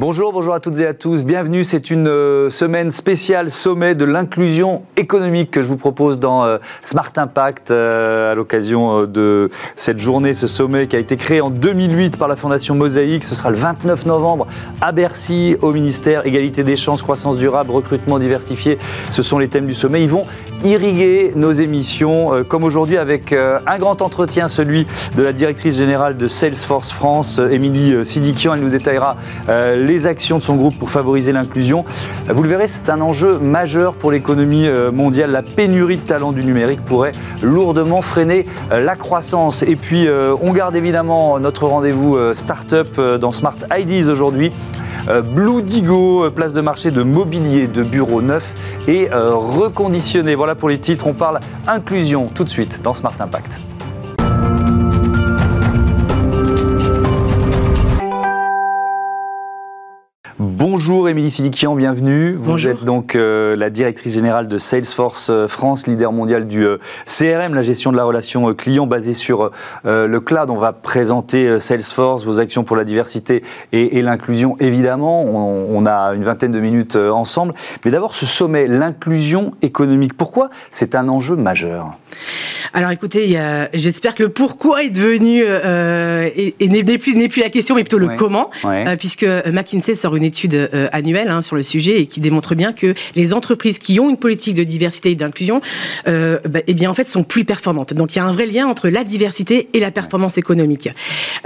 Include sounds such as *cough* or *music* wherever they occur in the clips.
Bonjour, bonjour à toutes et à tous. Bienvenue. C'est une euh, semaine spéciale sommet de l'inclusion économique que je vous propose dans euh, Smart Impact euh, à l'occasion de cette journée, ce sommet qui a été créé en 2008 par la Fondation Mosaïque. Ce sera le 29 novembre à Bercy, au ministère Égalité des chances, croissance durable, recrutement diversifié. Ce sont les thèmes du sommet. Ils vont irriguer nos émissions, comme aujourd'hui avec un grand entretien, celui de la directrice générale de Salesforce France, Émilie Sidikian. Elle nous détaillera les actions de son groupe pour favoriser l'inclusion. Vous le verrez, c'est un enjeu majeur pour l'économie euh, mondiale. La pénurie de talents du numérique pourrait lourdement freiner euh, la croissance. Et puis, euh, on garde évidemment notre rendez-vous start-up dans Smart IDs aujourd'hui. Blue Digo, place de marché de mobilier de bureaux neufs et reconditionnés. Voilà pour les titres. On parle inclusion tout de suite dans Smart Impact. Bonjour Émilie Silikian, bienvenue. Vous êtes donc euh, la directrice générale de Salesforce euh, France, leader mondial du euh, CRM, la gestion de la relation client basée sur le cloud. On va présenter Salesforce, vos actions pour la diversité et, l'inclusion, évidemment. On, a une vingtaine de minutes ensemble. Mais d'abord, ce sommet, l'inclusion économique. Pourquoi c'est un enjeu majeur? Alors écoutez, j'espère que le pourquoi est devenu et, n'est plus, plus la question, mais plutôt le comment, puisque McKinsey sort une étude euh, annuelle hein, sur le sujet et qui démontre bien que les entreprises qui ont une politique de diversité et d'inclusion, euh, bah, eh bien en fait sont plus performantes. Donc il y a un vrai lien entre la diversité et la performance économique.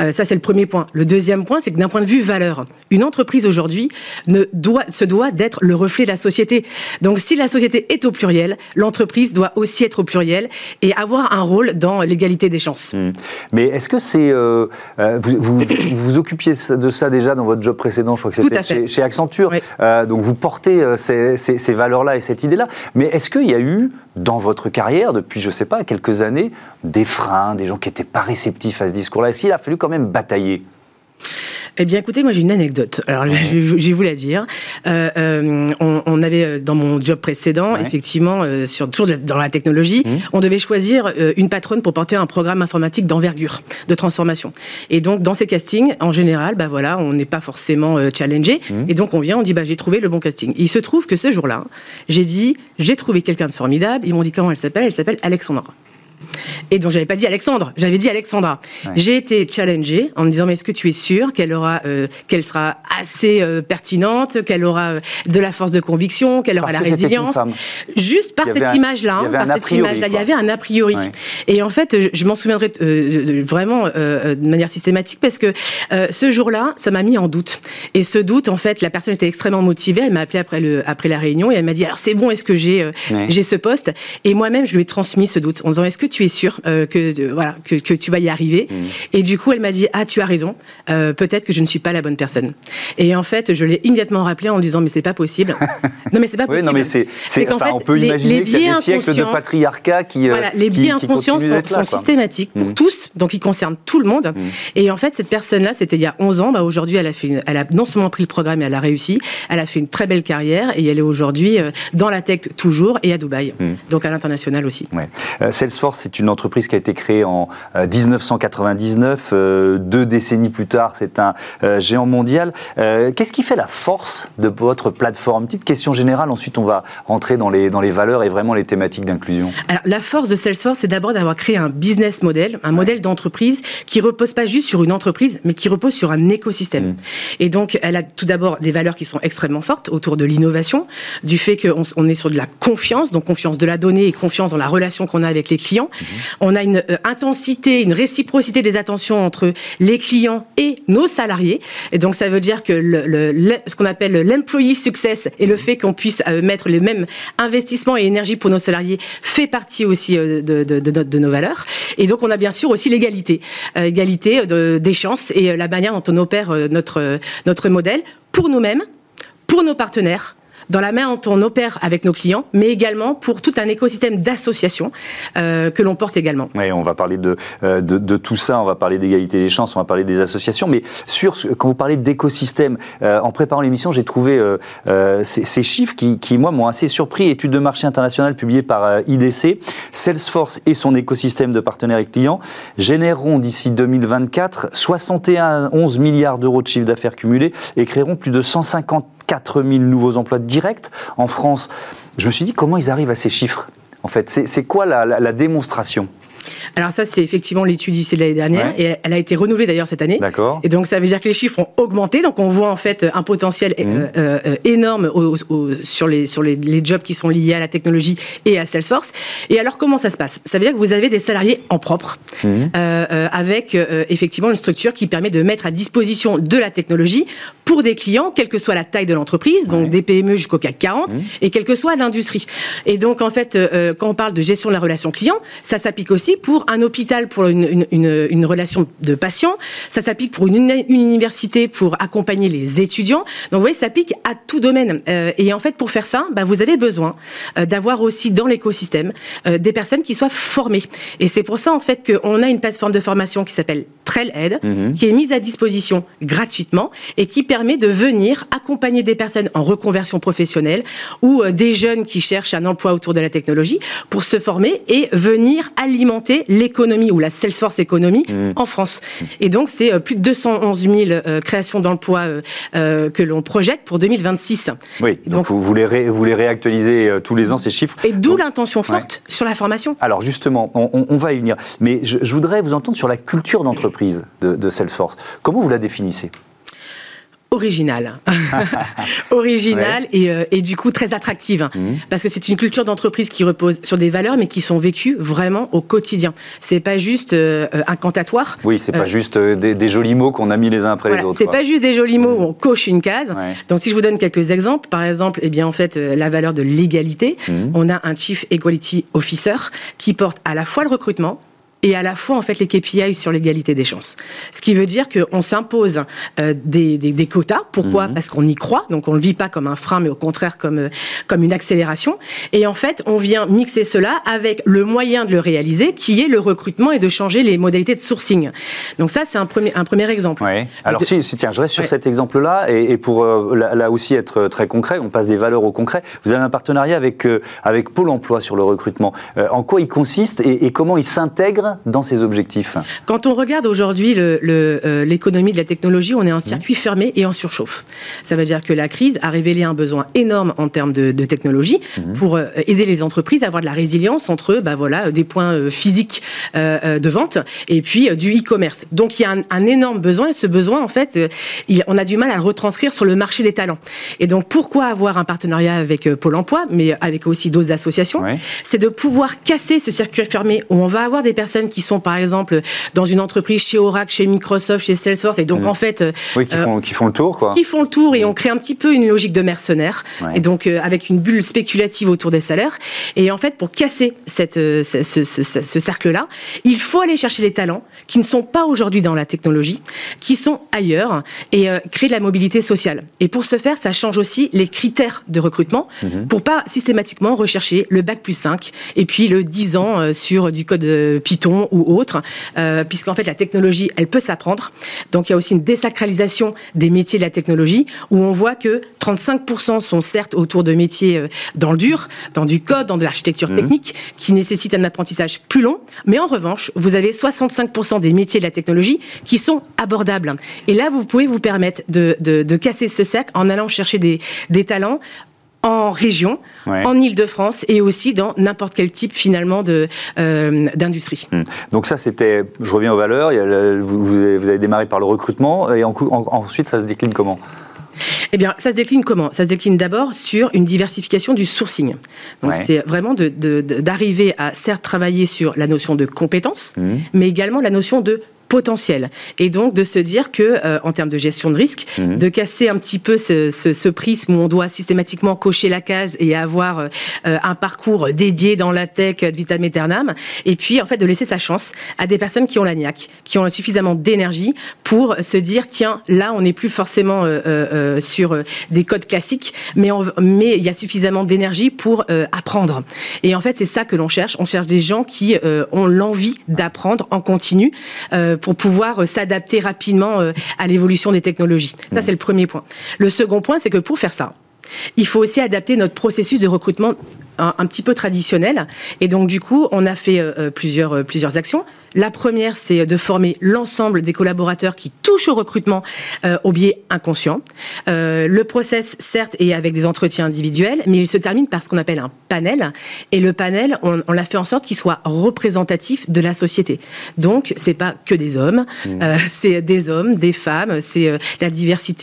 Euh, ça c'est le premier point. Le deuxième point, c'est que d'un point de vue valeur, une entreprise aujourd'hui ne doit se doit d'être le reflet de la société. Donc si la société est au pluriel, l'entreprise doit aussi être au pluriel et avoir un rôle dans l'égalité des chances. Mmh. Mais est-ce que c'est vous, vous, vous, occupiez de ça déjà dans votre job précédent? Je crois que c'était chez, chez Accenture. Euh, donc vous portez euh, ces, valeurs-là et cette idée-là. Mais est-ce qu'il y a eu, dans votre carrière, depuis, je ne sais pas, quelques années, des freins, des gens qui n'étaient pas réceptifs à ce discours-là? Est-ce qu'il a fallu quand même batailler? Eh bien, écoutez, moi j'ai une anecdote. Alors, je, vais vous la dire. Euh, euh, on, avait euh, dans mon job précédent, effectivement, sur toujours dans la technologie, mmh. on devait choisir une patronne pour porter un programme informatique d'envergure, de transformation. Et donc, dans ces castings, en général, bah voilà, on n'est pas forcément challengé. Mmh. Et donc, on vient, on dit, bah j'ai trouvé le bon casting. il se trouve que ce jour-là, j'ai dit, j'ai trouvé quelqu'un de formidable. Ils m'ont dit comment elle s'appelle? Elle s'appelle Alexandra. Et donc j'avais pas dit Alexandre, j'avais dit Alexandra. J'ai été challengée en me disant mais est-ce que tu es sûr qu'elle aura, euh, qu'elle sera assez euh, pertinente, qu'elle aura euh, de la force de conviction, qu'elle aura la résilience. Juste par cette image-là, par cette image-là, il y avait un a priori. Et en fait, je, m'en souviendrai vraiment de manière systématique parce que ce jour-là, ça m'a mis en doute. Et ce doute, en fait, la personne était extrêmement motivée. Elle m'a appelé après le après la réunion et elle m'a dit alors c'est bon, est-ce que j'ai j'ai ce poste? Et moi-même, je lui ai transmis ce doute en disant est-ce que tu es sûr euh, que euh, voilà que, que, tu vas y arriver mmh. Et du coup, elle m'a dit ah tu as raison, euh, peut-être que je ne suis pas la bonne personne. Et en fait, je l'ai immédiatement rappelé en disant mais c'est pas possible. *laughs* non mais c'est pas possible. Oui, non mais c'est enfin, fait, on peut les, imaginer les biais y a des siècles de patriarcat qui voilà, les biais inconscients sont, systématiques pour mmh. tous, donc ils concernent tout le monde. Mmh. Et en fait, cette personne-là, c'était il y a 11 ans. Bah, aujourd'hui, elle a fait, elle a non seulement pris le programme, mais elle a réussi. Elle a fait une très belle carrière et elle est aujourd'hui dans la tech toujours et à Dubaï, donc à l'international aussi. Ouais. Salesforce, c'est une entreprise qui a été créée en 1999. Euh, euh, deux décennies plus tard, c'est un euh, géant mondial. Qu'est-ce qui fait la force de votre plateforme? Petite question générale, ensuite on va rentrer dans les, dans les valeurs et vraiment les thématiques d'inclusion. la force de Salesforce, c'est d'abord d'avoir créé un business model, un modèle d'entreprise qui repose pas juste sur une entreprise, mais qui repose sur un écosystème. Mm. Et donc, elle a tout d'abord des valeurs qui sont extrêmement fortes autour de l'innovation, du fait qu'on on est sur de la confiance, donc confiance de la donnée et confiance dans la relation qu'on a avec les clients. Mm-hmm. On a une euh, intensité, une réciprocité des attentions entre les clients et nos salariés. Et donc, ça veut dire que le, ce qu'on appelle l'employee success et le fait qu'on puisse euh, mettre les mêmes investissements et énergie pour nos salariés fait partie aussi euh, de, de, de, de nos valeurs. Et donc, on a bien sûr aussi l'égalité, égalité des chances et la manière dont on opère notre, notre modèle pour nous-mêmes, pour nos partenaires dans la main dont on opère avec nos clients, mais également pour tout un écosystème d'associations que l'on porte également. Oui, on va parler de, de, tout ça, on va parler d'égalité des chances, on va parler des associations, mais quand vous parlez d'écosystème, en préparant l'émission, j'ai trouvé ces, chiffres qui, moi, m'ont assez surpris. Étude de marché internationale publiée par IDC, Salesforce et son écosystème de partenaires et clients généreront d'ici 2024 71 milliards d'euros de chiffre d'affaires cumulé et créeront plus de 154 000 nouveaux emplois directs en France. Je me suis dit, comment ils arrivent à ces chiffres? En fait, c'est quoi la démonstration? Alors ça, c'est effectivement l'étude ici de l'année dernière et elle a été renouvelée d'ailleurs cette année. D'accord. Et donc ça veut dire que les chiffres ont augmenté, donc on voit en fait un potentiel mmh. euh, euh, énorme sur, les, sur les, jobs qui sont liés à la technologie et à Salesforce. Et alors comment ça se passe? Ça veut dire que vous avez des salariés en propre mmh. euh, avec effectivement une structure qui permet de mettre à disposition de la technologie pour des clients, quelle que soit la taille de l'entreprise, donc des PME jusqu'au CAC 40 mmh. et quelle que soit l'industrie. Et donc en fait, quand on parle de gestion de la relation client, ça s'applique aussi pour un hôpital, pour une, relation de patient. Ça s'applique pour une, université pour accompagner les étudiants. Donc vous voyez, ça s'applique à tout domaine. Euh, et en fait, pour faire ça, bah, vous avez besoin euh, d'avoir aussi dans l'écosystème euh, des personnes qui soient formées. Et c'est pour ça en fait qu'on a une plateforme de formation qui s'appelle Trailhead, mhm. qui est mise à disposition gratuitement et qui permet de venir accompagner des personnes en reconversion professionnelle ou des jeunes qui cherchent un emploi autour de la technologie pour se former et venir alimenter l'économie ou la Salesforce économie mmh. en France. Et donc, c'est euh, plus de 211 000 euh, créations d'emplois euh, que l'on projette pour 2026. Oui, donc, vous, voulez les, réactualiser tous les ans, ces chiffres. Et d'où l'intention forte sur la formation. Alors justement, on, va y venir. Mais je, voudrais vous entendre sur la culture d'entreprise de, de Salesforce. Comment vous la définissez? Originale, *laughs* originale euh, et, du coup très attractive, mmh. parce que c'est une culture d'entreprise qui repose sur des valeurs, mais qui sont vécues vraiment au quotidien. C'est pas juste euh, incantatoire. Oui, c'est pas euh, juste des, jolis mots qu'on a mis les uns après les autres. C'est pas juste des jolis mots où on coche une case. Donc si je vous donne quelques exemples, par exemple, eh bien en fait la valeur de l'égalité, mmh. on a un Chief Equality Officer qui porte à la fois le recrutement, et à la fois en fait les KPI sur l'égalité des chances. Ce qui veut dire qu'on s'impose euh, des, des, des, quotas. Pourquoi mhm. Parce qu'on y croit, donc on le vit pas comme un frein, mais au contraire comme euh, comme une accélération. Et en fait, on vient mixer cela avec le moyen de le réaliser, qui est le recrutement et de changer les modalités de sourcing. Donc ça, c'est un premier un premier exemple. Oui. Alors si, tiens, je reste sur cet exemple-là et, et, pour euh, là, aussi être très concret, on passe des valeurs au concret. Vous avez un partenariat avec avec Pôle Emploi sur le recrutement. en quoi il consiste et, et comment il s'intègre dans ces objectifs Quand on regarde aujourd'hui euh, l'économie de la technologie, on est en circuit fermé et en surchauffe. Ça veut dire que la crise a révélé un besoin énorme en termes de, technologie mhm. pour euh, aider les entreprises à avoir de la résilience entre bah voilà, des points euh, physiques de vente et puis du e-commerce. Donc il y a un, énorme besoin et ce besoin, en fait, on a du mal à le retranscrire sur le marché des talents. Et donc pourquoi avoir un partenariat avec Pôle Emploi, mais avec aussi d'autres associations? C'est de pouvoir casser ce circuit fermé où on va avoir des personnes qui sont par exemple dans une entreprise chez Oracle, chez Microsoft, chez Salesforce, et donc mm. en fait, euh, oui, qui font, qui font le tour, quoi. Qui font le tour et mm. on crée un petit peu une logique de mercenaires, et donc euh, avec une bulle spéculative autour des salaires. Et en fait, pour casser cette, euh, ce, ce, cercle-là, il faut aller chercher les talents qui ne sont pas aujourd'hui dans la technologie, qui sont ailleurs, et créer de la mobilité sociale. Et pour ce faire, ça change aussi les critères de recrutement mm-hmm. pour pas systématiquement rechercher le bac plus 5 et puis le 10 ans sur du code Python ou autre, euh, puisqu'en fait la technologie, elle peut s'apprendre. Donc il y a aussi une désacralisation des métiers de la technologie, où on voit que 35% sont certes autour de métiers euh, dans le dur, dans du code, dans de l'architecture mmh. technique, qui nécessitent un apprentissage plus long. Mais en revanche, vous avez 65% des métiers de la technologie qui sont abordables. Et là, vous pouvez vous permettre de, de, casser ce cercle en allant chercher des, des talents en région, en Ile-de-France et aussi dans n'importe quel type finalement euh, d'industrie. Hmm. Donc ça c'était, je reviens aux valeurs, vous, avez, démarré par le recrutement et ensuite ça se décline comment? Eh bien, ça se décline comment? Ça se décline d'abord sur une diversification du sourcing. Donc, c'est vraiment d'arriver de, à certes travailler sur la notion de compétence, hmm. mais également la notion de potentiel. Et donc de se dire que, en termes de gestion de risque, mhm. de casser un petit peu ce, ce, prisme où on doit systématiquement cocher la case et avoir un parcours dédié dans la tech de vitam aeternam, et puis en fait de laisser sa chance à des personnes qui ont la niaque, qui ont suffisamment d'énergie pour se dire tiens là on n'est plus forcément sur des codes classiques, mais, mais il y a suffisamment d'énergie pour apprendre. Et en fait c'est ça que l'on cherche. On cherche des gens qui ont l'envie d'apprendre en continu euh, pour pouvoir s'adapter rapidement euh, à l'évolution des technologies. Ça, mmh. c'est le premier point. Le second point, c'est que pour faire ça, il faut aussi adapter notre processus de recrutement un, petit peu traditionnel. Et donc, du coup, on a fait euh, plusieurs, plusieurs actions. La première, c'est de former l'ensemble des collaborateurs qui touchent au recrutement euh, au biais inconscient. Euh, le process, certes, est avec des entretiens individuels, mais il se termine par ce qu'on appelle un panel. Et le panel, on, l'a fait en sorte qu'il soit représentatif de la société. Donc, c'est pas que des hommes, mmh. euh, c'est des hommes, des femmes, c'est la diversité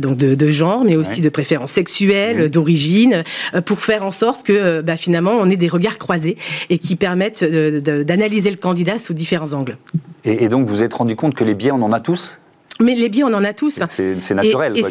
donc de, de, genre, mais aussi de préférences sexuelles, mmh. d'origine, pour faire en sorte que bah, finalement, on ait des regards croisés et qui permettent d'analyser le candidat sous différents angles. Et, et donc vous vous êtes rendu compte que les biais, on en a tous? Mais les biais, on en a tous. C'est naturel. Et,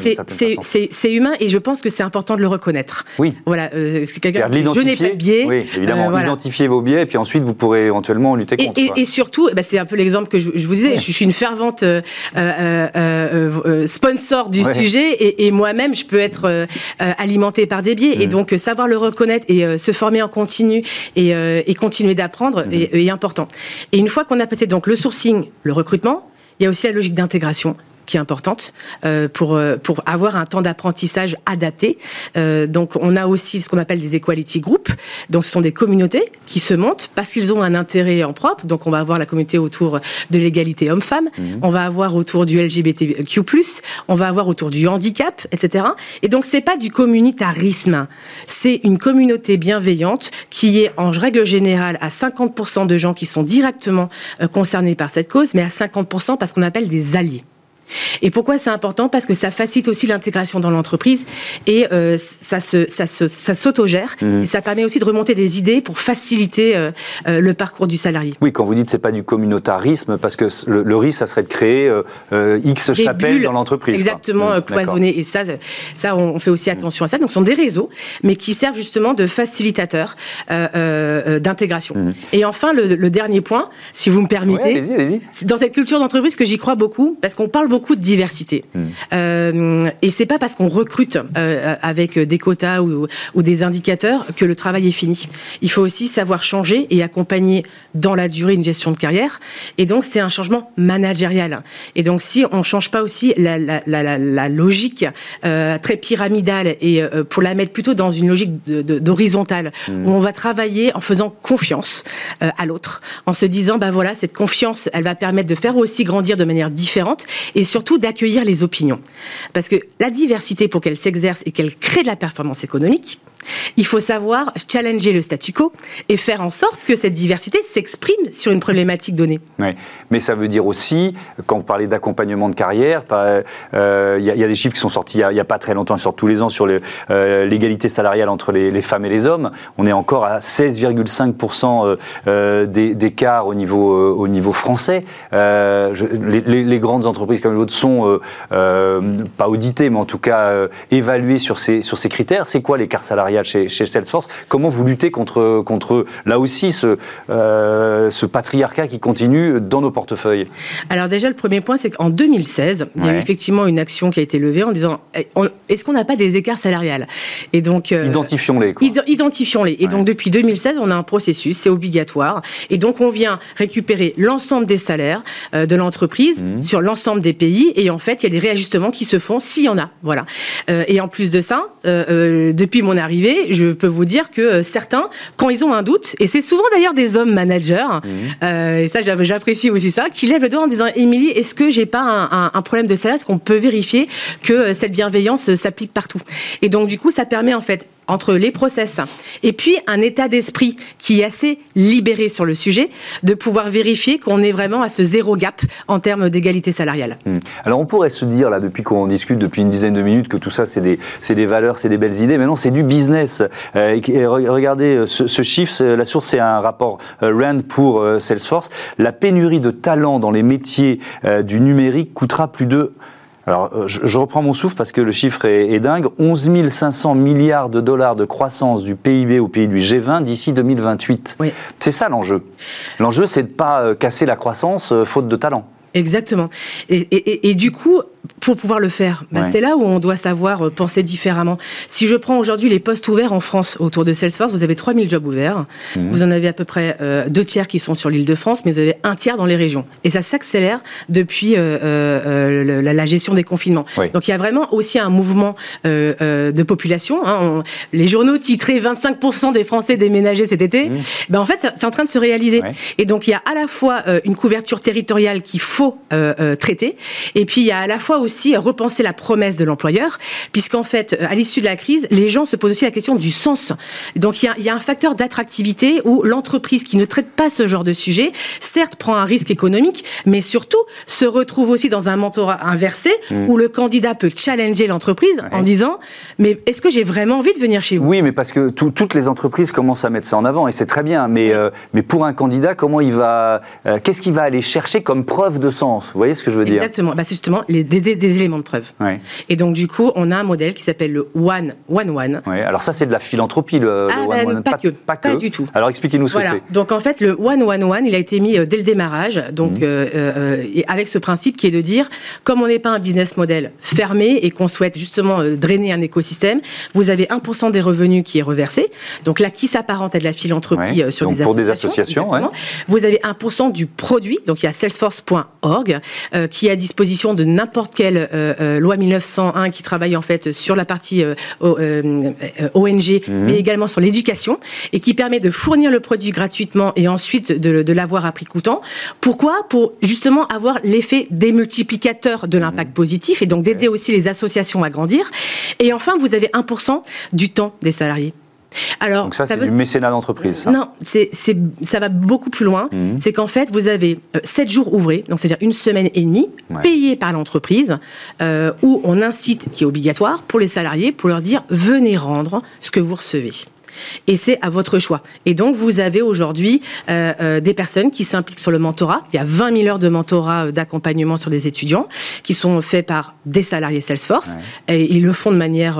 c'est humain, et je pense que c'est important de le reconnaître. Oui. Voilà, euh, quelqu'un je n'ai pas de biais. Oui, évidemment. Euh, Identifier vos biais, et puis ensuite, vous pourrez éventuellement lutter contre. Et, surtout, bah, c'est un peu l'exemple que je, vous disais, je suis une fervente euh, euh, sponsor du sujet, et, moi-même, je peux être alimenté par des biais. Et mm. donc, savoir le reconnaître et se former en continu et, continuer d'apprendre mm. est, est important. Et une fois qu'on a passé donc le sourcing, le recrutement, il y a aussi la logique d'intégration qui est importante euh, pour, euh, pour avoir un temps d'apprentissage adapté. Euh, donc on a aussi ce qu'on appelle des equality groups. Donc ce sont des communautés qui se montent parce qu'ils ont un intérêt en propre. Donc on va avoir la communauté autour de l'égalité homme-femme, mhm. on va avoir autour du LGBTQ+, on va avoir autour du handicap, etc. Et donc c'est pas du communautarisme, c'est une communauté bienveillante qui est en règle générale à 50% de gens qui sont directement concernés par cette cause, mais à 50% parce qu'on appelle des alliés. Et pourquoi c'est important? Parce que ça facilite aussi l'intégration dans l'entreprise et euh, ça, se, ça, se, ça s'autogère mmh. et ça permet aussi de remonter des idées pour faciliter euh, euh, le parcours du salarié. Oui, quand vous dites c'est pas du communautarisme, parce que le, risque, ça serait de créer X chapelles dans l'entreprise. Exactement, mmh, cloisonnées. Et ça, ça, on fait aussi attention à ça. Donc, ce sont des réseaux, mais qui servent justement de facilitateurs d'intégration. Mmh. Et enfin, le, dernier point, si vous me permettez, allez-y, allez-y. dans cette culture d'entreprise que j'y crois beaucoup, parce qu'on parle beaucoup de diversité. Hmm. Euh, et c'est pas parce qu'on recrute euh, avec des quotas ou, des indicateurs que le travail est fini. Il faut aussi savoir changer et accompagner dans la durée une gestion de carrière. Et donc, c'est un changement managérial. Et donc, si on change pas aussi la, logique euh, très pyramidale et pour la mettre plutôt dans une logique d'horizontale, hmm. où on va travailler en faisant confiance à l'autre, en se disant, bah voilà, cette confiance, elle va permettre de faire aussi grandir de manière différente et surtout d'accueillir les opinions. Parce que la diversité, pour qu'elle s'exerce et qu'elle crée de la performance économique, il faut savoir challenger le statu quo et faire en sorte que cette diversité s'exprime sur une problématique donnée. Oui. Mais ça veut dire aussi, quand vous parlez d'accompagnement de carrière, euh, il y, a des chiffres qui sont sortis il n'y a, pas très longtemps, ils sortent tous les ans sur euh, l'égalité salariale entre les, femmes et les hommes. On est encore à 16,5% euh, d'écart au niveau, au niveau français. les, grandes entreprises comme les vôtres sont pas auditées, mais en tout cas évaluées sur ces, sur ces critères. C'est quoi l'écart salarial chez, Salesforce. Comment vous luttez contre, contre là aussi, ce, euh, ce patriarcat qui continue dans nos portefeuilles Alors déjà, le premier point, c'est qu'en 2016, il y a eu effectivement une action qui a été levée en disant, eh, est-ce qu'on n'a pas des écarts salariales? Et donc... Euh, identifions-les. identifions-les. Et donc depuis 2016, on a un processus, c'est obligatoire. Et donc on vient récupérer l'ensemble des salaires euh, de l'entreprise mmh. sur l'ensemble des pays. Et en fait, il y a des réajustements qui se font s'il y en a. Voilà. et en plus de ça, depuis mon arrivée, je peux vous dire que euh, certains, quand ils ont un doute, et c'est souvent d'ailleurs des hommes managers, mmh. euh, et ça j'apprécie aussi ça, qui lèvent le doigt en disant Émilie, est-ce que j'ai pas un, problème de salaire? Est-ce qu'on peut vérifier que euh, cette bienveillance s'applique partout? Et donc du coup, ça permet en fait entre les process et puis un état d'esprit qui est assez libéré sur le sujet, de pouvoir vérifier qu'on est vraiment à ce zéro gap en termes d'égalité salariale. Hmm. Alors on pourrait se dire, là, depuis qu'on discute depuis une dizaine de minutes, que tout ça, c'est des, des, valeurs, c'est des belles idées, mais non, c'est du business. Euh, regardez, euh, ce, chiffre, la source, c'est un rapport euh, RAND pour Salesforce. La pénurie de talents dans les métiers du numérique coûtera plus de alors, euh, je, reprends mon souffle parce que le chiffre est, dingue. 11 500 milliards de dollars de croissance du PIB au pays du G20 d'ici 2028. Oui. C'est ça l'enjeu. L'enjeu, c'est de ne pas euh, casser la croissance euh, faute de talent. Exactement. Et, et, du coup, pour pouvoir le faire, bah, c'est là où on doit savoir euh, penser différemment. Si je prends aujourd'hui les postes ouverts en France autour de Salesforce, vous avez 3000 jobs ouverts. Mhm. Vous en avez à peu près euh, deux tiers qui sont sur l'île de France, mais vous avez un tiers dans les régions. Et ça s'accélère depuis euh, la, gestion des confinements. Donc il y a vraiment aussi un mouvement de population. Hein. les journaux titraient 25% des Français déménagés cet été. Mhm. Ben, en fait, c'est en train de se réaliser. Et donc il y a à la fois une couverture territoriale qu'il faut traiter. Et puis il y a à la fois aussi repenser la promesse de l'employeur, puisqu'en fait, euh, à l'issue de la crise, les gens se posent aussi la question du sens. Donc il y a, il y a un facteur d'attractivité où l'entreprise qui ne traite pas ce genre de sujet, certes prend un risque économique, mais surtout se retrouve aussi dans un mentorat inversé mmh. où le candidat peut challenger l'entreprise en disant mais est-ce que j'ai vraiment envie de venir chez vous? Oui, mais parce que toutes les entreprises commencent à mettre ça en avant et c'est très bien. Mais, mais pour un candidat, comment il va, qu'est-ce qu'il va aller chercher comme preuve de sens? Vous voyez ce que je veux dire? Exactement. Bah, c'est justement les, des, éléments de preuve. Et donc, du coup, on a un modèle qui s'appelle le One One One. Alors, ça, c'est de la philothropie, le, ah, One, bah, One. Pas, que. Pas, que. du tout. Alors, expliquez-nous ce que c'est. Donc, en fait, le One One One, il a été mis euh, dès le démarrage, donc, mmh. euh, euh, avec ce principe qui est de dire, comme on n'est pas un business model fermé et qu'on souhaite justement drainer un écosystème, vous avez 1% des revenus qui est reversé. Donc là, qui s'apparente à de la philanthropie sur des, pour associations, des associations. Vous avez 1% du produit, donc il y a salesforce.org qui est à disposition de n'importe quelle euh, euh, loi 1901 qui travaille en fait sur la partie ONG, mhm. mais également sur l'éducation, et qui permet de fournir le produit gratuitement et ensuite de, l'avoir à prix coûtant. Pourquoi? Pour justement avoir l'effet démultiplicateur de l'impact mhm. positif et donc d'aider aussi les associations à grandir. Et enfin, vous avez 1% du temps des salariés. Alors, Donc ça, c'est du mécénat d'entreprise. Non, c'est, ça va beaucoup plus loin. Mhm. C'est qu'en fait, vous avez 7 euh, jours ouvrés, donc c'est-à-dire une semaine et demie, payés par l'entreprise, euh, où on incite, qui est obligatoire, pour les salariés, pour leur dire venez rendre ce que vous recevez et c'est à votre choix. Et donc, vous avez aujourd'hui euh, euh, des personnes qui s'impliquent sur le mentorat. Il y a 20 000 heures de mentorat euh, d'accompagnement sur des étudiants qui sont faits par des salariés Salesforce et ils le font de manière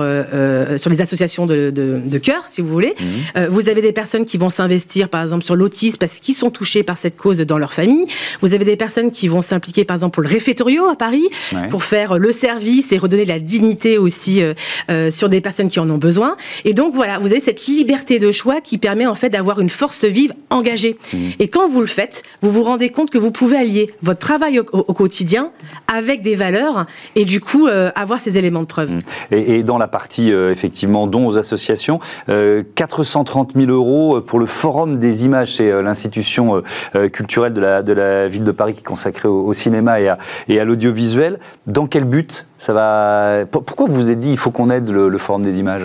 sur les associations de, de, cœur, si vous voulez. Mhm. vous avez des personnes qui vont s'investir, par exemple, sur l'autisme parce qu'ils sont touchés par cette cause dans leur famille. Vous avez des personnes qui vont s'impliquer, par exemple, pour le réfectorio à Paris, pour faire le service et redonner la dignité aussi sur des personnes qui en ont besoin. Et donc, voilà, vous avez cette liberté liberté de choix qui permet en fait d'avoir une force vive engagée. Mmh. Et quand vous le faites, vous vous rendez compte que vous pouvez allier votre travail au, quotidien avec des valeurs et du coup euh, avoir ces éléments de preuve. Mmh. Et, dans la partie euh, effectivement dons aux associations, 430 euh, 000 euros pour le forum des images, c'est l'institution culturelle de la, de la ville de Paris qui est consacrée au, cinéma et à, et à l'audiovisuel. Dans quel but ça va Pourquoi vous vous êtes dit il faut qu'on aide le, le forum des images?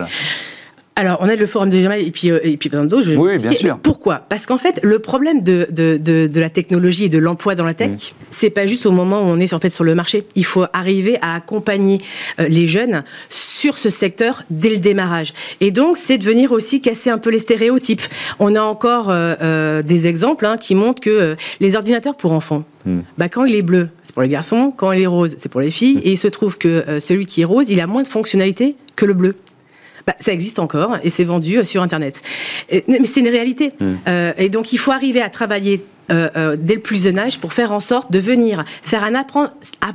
Alors, on a le forum de et puis, euh, et puis plein d'autres. Oui, bien sûr. Pourquoi? Parce qu'en fait, le problème de, de, de, la technologie et de l'emploi dans la tech, mm. c'est pas juste au moment où on est en fait sur le marché. Il faut arriver à accompagner euh, les jeunes sur ce secteur dès le démarrage. Et donc, c'est de venir aussi casser un peu les stéréotypes. On a encore euh, des exemples hein, qui montrent que les ordinateurs pour enfants, mm. bah, quand il est bleu, c'est pour les garçons, quand il est rose, c'est pour les filles, mm. et il se trouve que celui qui est rose, il a moins de fonctionnalités que le bleu. Bah, ça existe encore et c'est vendu euh, sur Internet. mais c'est une réalité. Hmm. Euh, et donc il faut arriver à travailler euh, dès le plus jeune âge pour faire en sorte de venir faire un,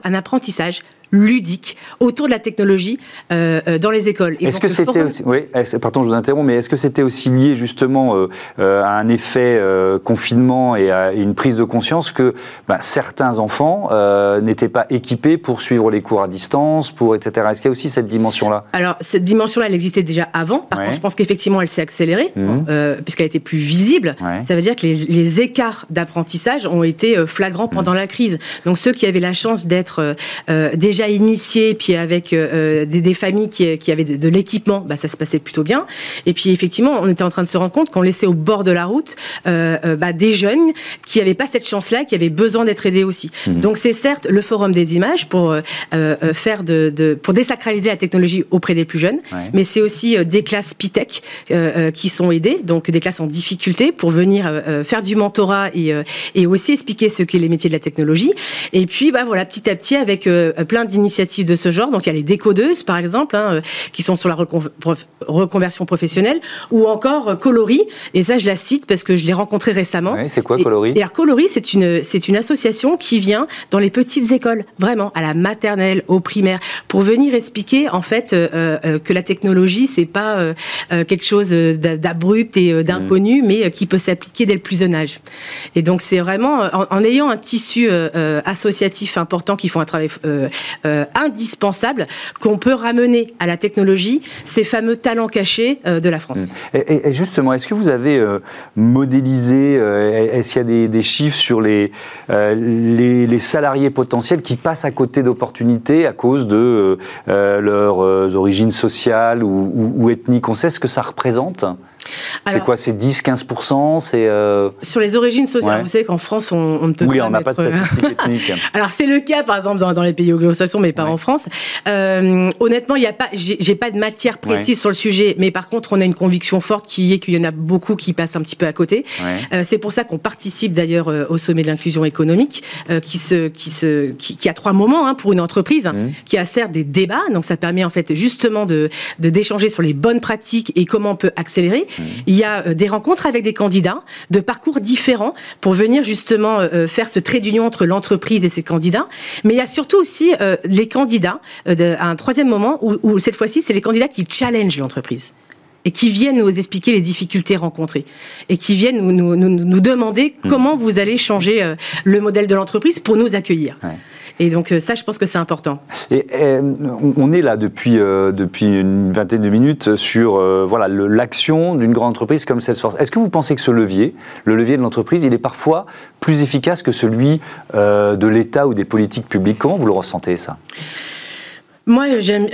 un apprentissage ludique autour de la technologie euh, euh, dans les écoles. Est-ce que c'était aussi, oui, pardon, je vous interromps, mais est-ce que c'était aussi lié justement euh, à un effet confinement et à une prise de conscience que ben, certains enfants n'étaient pas équipés pour suivre les cours à distance, pour etc. Est-ce qu'il y a aussi cette dimension-là? Alors cette dimension-là, elle existait déjà avant. Par contre, je pense qu'effectivement, elle s'est accélérée mmh. puisqu'elle était plus visible. Ça veut dire que les, écarts d'apprentissage ont été flagrants pendant mmh. la crise. Donc ceux qui avaient la chance d'être déjà déjà initié, puis avec des, familles qui, avaient de, l'équipement, bah, ça se passait plutôt bien. Et puis effectivement, on était en train de se rendre compte qu'on laissait au bord de la route bah, des jeunes qui n'avaient pas cette chance-là, qui avaient besoin d'être aidés aussi. Mmh. Donc c'est certes le forum des images pour faire de, pour désacraliser la technologie auprès des plus jeunes, mais c'est aussi des classes PITEC qui sont aidées, donc des classes en difficulté pour venir faire du mentorat et, et aussi expliquer ce qu'est les métiers de la technologie. Et puis, bah voilà, petit à petit, avec euh, plein d'initiatives de ce genre. Donc, il y a les décodeuses, par exemple, hein, euh, qui sont sur la reconversion professionnelle, ou encore euh, Colori. Et ça, je la cite parce que je l'ai rencontré récemment. c'est quoi Colori Et, alors, Colori, c'est une, c'est une association qui vient dans les petites écoles, vraiment, à la maternelle, au primaire, pour venir expliquer, en fait, que la technologie, c'est pas quelque chose d'abrupt et d'inconnu, mmh. mais qui peut s'appliquer dès le plus jeune âge. Et donc, c'est vraiment, en, ayant un tissu associatif important qui font un travail indispensable, qu'on peut ramener à la technologie ces fameux talents cachés de la France. Et, justement, est-ce que vous avez modélisé, est-ce qu'il y a des, chiffres sur les, les, salariés potentiels qui passent à côté d'opportunités à cause de leurs origines sociales ou, ou ethniques? On sait ce que ça représente c'est quoi C'est 10-15% C'est euh, Sur les origines sociales, vous savez qu'en France, on, ne peut oui, pas. Oui, on n'a pas de statistiques *laughs* ethniques. Alors, c'est le cas, par exemple, dans, les pays anglo-saxons, mais pas en France. Euh, honnêtement, il y a pas, j'ai pas de matière précise sur le sujet, mais par contre, on a une conviction forte qui est qu'il y en a beaucoup qui passent un petit peu à côté. Euh, c'est pour ça qu'on participe d'ailleurs au sommet de l'inclusion économique, qui, se, qui, se, qui, a trois moments hein, pour une entreprise, mmh. qui a certes des débats, donc ça permet en fait justement de d'échanger sur les bonnes pratiques et comment on peut accélérer. Il y a euh, des rencontres avec des candidats de parcours différents pour venir justement euh, euh, faire ce trait d'union entre l'entreprise et ses candidats. Mais il y a surtout aussi les candidats à un troisième moment où, cette fois-ci, c'est les candidats qui challengent l'entreprise et qui viennent nous expliquer les difficultés rencontrées et qui viennent nous, nous, demander mmh. comment vous allez changer le modèle de l'entreprise pour nous accueillir. Et donc euh, ça, je pense que c'est important. Et, on est là depuis, euh, depuis une vingtaine de minutes sur euh, voilà l'action d'une grande entreprise comme Salesforce. Est-ce que vous pensez que ce levier, le levier de l'entreprise, il est parfois plus efficace que celui de l'État ou des politiques publiques? Comment vous le ressentez ça? Moi, j'aime.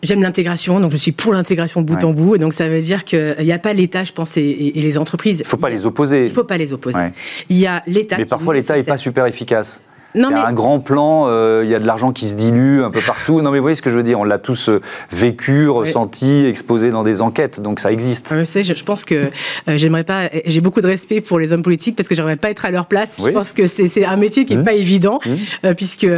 J'aime l'intégration, donc je suis pour l'intégration de bout en bout, et donc ça veut dire qu'il n'y a pas l'État, je pense, et, les entreprises. Il ne faut pas les opposer. Il ne faut pas les opposer. Il y a l'État. Mais parfois l'État n'est pas super efficace il y a un grand plan, euh, il y a de l'argent qui se dilue un peu partout. Non, mais vous voyez ce que je veux dire On l'a tous euh, vécu, ressenti, exposé dans des enquêtes, donc ça existe. je, je pense que euh, j'aimerais pas. J'ai beaucoup de respect pour les hommes politiques parce que j'aimerais pas être à leur place. Je pense que c'est un métier qui est mmh. pas évident mmh. puisque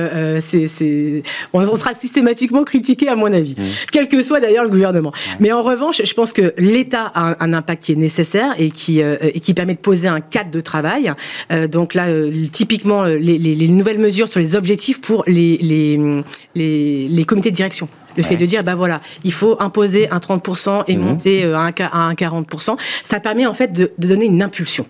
c'est on, sera systématiquement critiqué à mon avis, mmh. quel que soit d'ailleurs le gouvernement. Mais en revanche, je pense que l'État a un, impact qui est nécessaire et qui et qui permet de poser un cadre de travail. donc là, typiquement les, les, les nouvelles mesures sur les objectifs pour les, les, les, comités de direction. Le fait de dire, bah voilà, il faut imposer un 30% et mhm. monter euh, à un, 40%, ça permet en fait de, donner une impulsion.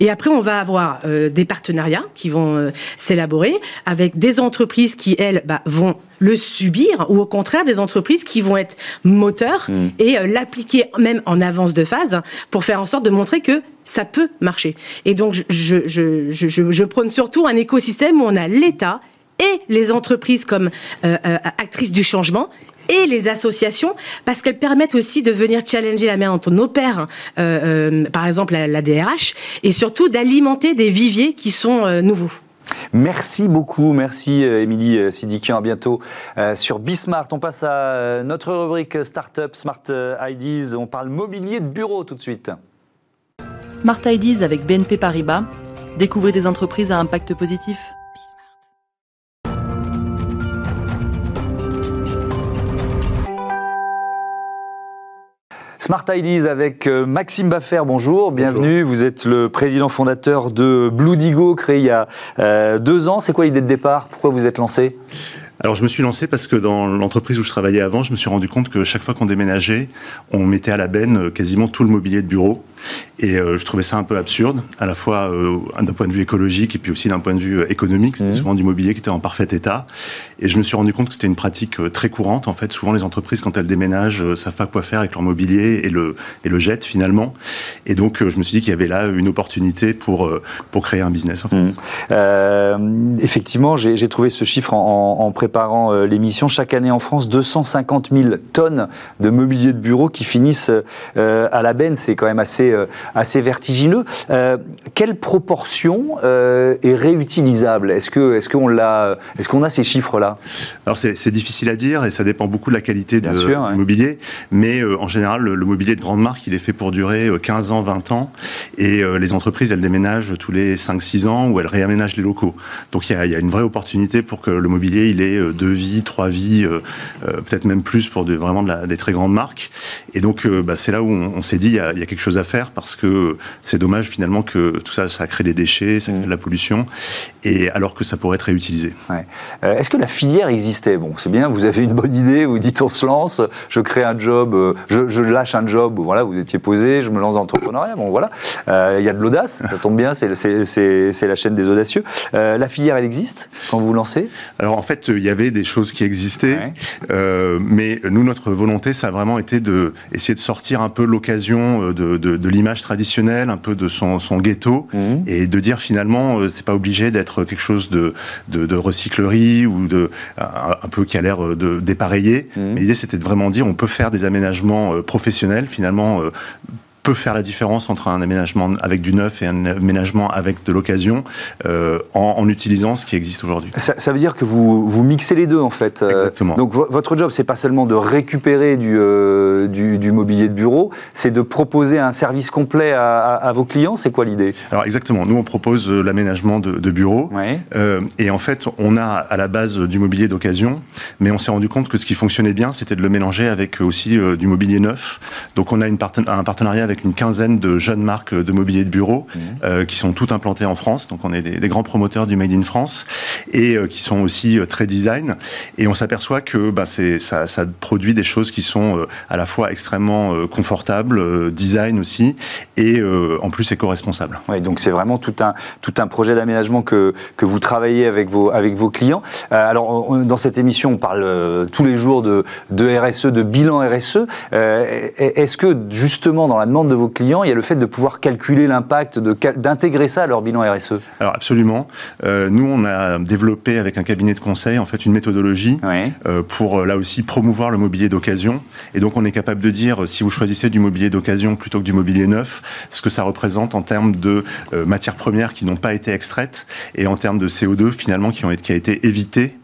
Et après, on va avoir euh, des partenariats qui vont euh, s'élaborer avec des entreprises qui, elles, bah, vont le subir, ou au contraire des entreprises qui vont être moteurs mhm. et l'appliquer même en avance de phase pour faire en sorte de montrer que ça peut marcher. Et donc, je, je, je, je, prône surtout un écosystème où on a l'État et les entreprises comme euh, euh, actrices du changement et les associations, parce qu'elles permettent aussi de venir challenger la manière dont on opère, euh, par exemple la, DRH, et surtout d'alimenter des viviers qui sont nouveaux. Merci beaucoup, merci Émilie Sidikian, à bientôt sur Bismart. On passe à notre rubrique Startup Smart Ideas, on parle mobilier de bureau tout de suite. Smart Ideas avec BNP Paribas. Découvrez des entreprises à impact positif. Smart Ideas avec euh, Maxime Baffer, bonjour, bienvenue. Vous êtes le président fondateur de Blue Digo, créé il y a euh, deux ans. C'est quoi l'idée de départ? Pourquoi vous êtes lancé? Alors je me suis lancé parce que dans l'entreprise où je travaillais avant, je me suis rendu compte que chaque fois qu'on déménageait, on mettait à la benne euh, quasiment tout le mobilier de bureau. Et je trouvais ça un peu absurde, à la fois d'un point de vue écologique et puis aussi d'un point de vue économique. C'était mmh. souvent du mobilier qui était en parfait état. Et je me suis rendu compte que c'était une pratique très courante. En fait, souvent les entreprises, quand elles déménagent, savent pas quoi faire avec leur mobilier et le, et le jettent finalement. Et donc, je me suis dit qu'il y avait là une opportunité pour, pour créer un business. En fait. Mmh. effectivement, j'ai trouvé ce chiffre en, en préparant l'émission. Chaque année en France, 250 000 tonnes de mobilier de bureau qui finissent euh, à la benne. C'est quand même assez, euh, assez vertigineux. Euh, quelle proportion est réutilisable? Est-ce qu'on est qu'on est qu'on a ces chiffres-là? Alors c'est difficile à dire et ça dépend beaucoup de la qualité du mobilier. Mais en général, le, mobilier de grande marque, il est fait pour durer 15 ans, 20 ans. Et les entreprises, elles déménagent tous les 5-6 ans ou elles réaménagent les locaux. Donc il y a, y a, une vraie opportunité pour que le mobilier, il ait deux vies, trois vies, peut-être même plus pour de, vraiment de la, des très grandes marques. Et donc, euh, bah, c'est là où on, s'est dit, il y, a, il y, a, quelque chose à faire parce que c'est dommage finalement que tout ça, ça crée des déchets, ça crée de la pollution, et alors que ça pourrait être réutilisé. Ouais. Euh, Est-ce que la filière existait? Bon, c'est bien, vous avez une bonne idée, vous dites on se lance, je crée un job, euh, je, je lâche un job, voilà, vous étiez posé, je me lance dans l'entrepreneuriat, bon voilà, il y a de l'audace, ça tombe bien, c'est la chaîne des audacieux. la filière, elle existe quand vous vous lancez? Alors en fait, il y avait des choses qui existaient, mais nous, notre volonté, ça a vraiment été de essayer de sortir un peu l'occasion euh, de, de, de l'image traditionnelle, un peu de son, son ghetto, mhm. et de dire finalement, euh, c'est pas obligé d'être quelque chose de, de, de, recyclerie ou de un, peu qui a l'air euh, de dépareiller. Mhm. Mais l'idée, c'était de vraiment dire, on peut faire des aménagements professionnels, finalement peut faire la différence entre un aménagement avec du neuf et un aménagement avec de l'occasion euh, en, en, utilisant ce qui existe aujourd'hui. Ça, ça, veut dire que vous, vous mixez les deux en fait. Euh, Exactement. donc votre job, c'est pas seulement de récupérer du, euh, du, du, mobilier de bureau, c'est de proposer un service complet à, à, à vos clients. C'est quoi l'idée? Alors exactement. Nous, on propose l'aménagement de, de bureaux. Ouais. Euh, et en fait, on a à la base du mobilier d'occasion, mais on s'est rendu compte que ce qui fonctionnait bien, c'était de le mélanger avec aussi du mobilier neuf. Donc on a une parten un partenariat avec une quinzaine de jeunes marques de mobilier de bureau mmh. euh, qui sont toutes implantées en France. Donc on est des, des grands promoteurs du Made in France et euh, qui sont aussi euh, très design. Et on s'aperçoit que bah, ça, ça, produit des choses qui sont à la fois extrêmement confortables, design aussi, et en plus éco-responsables. Oui, donc c'est vraiment tout un, tout un projet d'aménagement que, que vous travaillez avec vos, avec vos clients. alors on, dans cette émission, on parle tous les jours de, de RSE, de bilan RSE. Est-ce que justement dans la demande de vos clients, il y a le fait de pouvoir calculer l'impact, d'intégrer ça à leur bilan RSE Alors absolument. Euh, nous, on a développé avec un cabinet de conseil en fait une méthodologie oui. euh, pour là aussi promouvoir le mobilier d'occasion. Et donc on est capable de dire si vous choisissez du mobilier d'occasion plutôt que du mobilier neuf, ce que ça représente en termes de euh, matières premières qui n'ont pas été extraites et en termes de CO2 finalement qui ont été, qui a été évité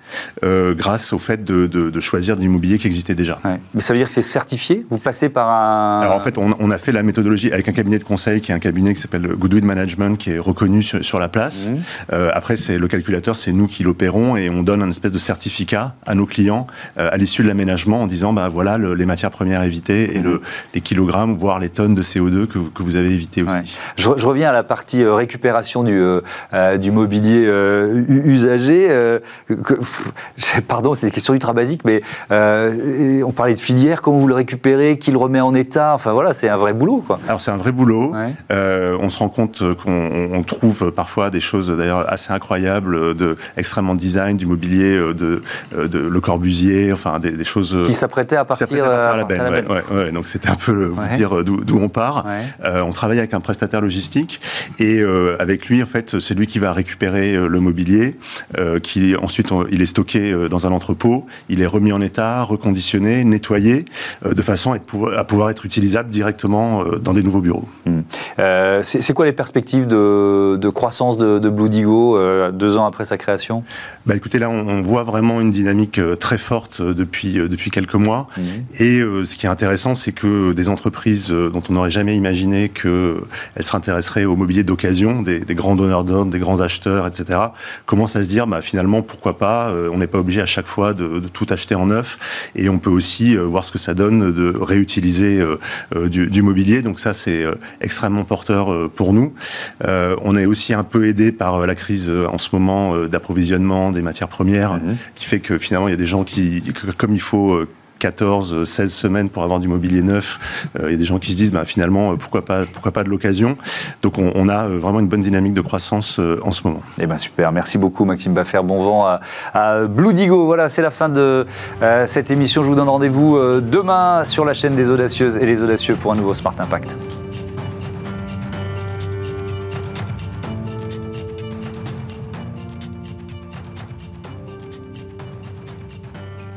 euh, grâce au fait de, de, de choisir de l'immobilier qui existait déjà. Ouais. Mais ça veut dire que c'est certifié? Vous passez par un... Alors en fait, on, on, a fait la méthodologie avec un cabinet de conseil qui est un cabinet qui s'appelle Goodwill Management qui est reconnu sur, sur la place. Mmh. Euh, après, c'est le calculateur, c'est nous qui l'opérons et on donne un espèce de certificat à nos clients euh, à l'issue de l'aménagement en disant bah voilà le, les matières premières évitées et mmh. le, les kilogrammes voire les tonnes de CO2 que, que vous avez évité aussi. Ouais. Je, je, reviens à la partie euh, récupération du, euh, du mobilier usagé. Que, *laughs* pardon, c'est des questions ultra basiques, mais euh, on parlait de filière, comment vous le récupérez, qui le remet en état, enfin voilà, c'est un vrai boulot. Quoi. Alors c'est un vrai boulot. Ouais. Euh, on se rend compte qu'on trouve parfois des choses d'ailleurs assez incroyables, de extrêmement design, du mobilier euh, de, de Le Corbusier, enfin des, des choses qui s'apprêtaient à partir, à, partir à la benne. À la benne. Ouais, ouais, donc c'était un peu vous dire d'où on part. Euh, on travaille avec un prestataire logistique et avec lui en fait c'est lui qui va récupérer le mobilier, qui ensuite on, il est stocké euh, dans un entrepôt, il est remis en état, reconditionné, nettoyé, euh, de façon à, être, à pouvoir être utilisable directement euh, dans des nouveaux bureaux. Euh, c'est quoi les perspectives de, de croissance de, de Blue Digo euh, deux ans après sa création? Bah Écoutez, là, on, on, voit vraiment une dynamique très forte depuis, depuis quelques mois. Mmh. Et euh, ce qui est intéressant, c'est que des entreprises dont on n'aurait jamais imaginé qu'elles se intéresseraient au mobilier d'occasion, des, des, grands donneurs d'ordre, des grands acheteurs, etc., commencent à se dire, bah, finalement, pourquoi pas on n'est pas obligé à chaque fois de, de, tout acheter en neuf et on peut aussi euh, voir ce que ça donne de réutiliser euh, euh, du, du, mobilier. Donc ça, c'est extrêmement porteur pour nous. on est aussi un peu aidé par la crise en ce moment d'approvisionnement des matières premières, mmh. qui fait que finalement, il y a des gens qui, comme il faut 14, 16 semaines pour avoir du mobilier neuf. Il y a des gens qui se disent, bah, finalement, pourquoi pas, pourquoi pas de l'occasion. Donc on, a vraiment une bonne dynamique de croissance en ce moment. Eh ben super, merci beaucoup Maxime Baffer. Bon vent à, à Blue Digo. Voilà, c'est la fin de cette émission. Je vous donne rendez-vous demain sur la chaîne des audacieuses et les audacieux pour un nouveau Smart Impact.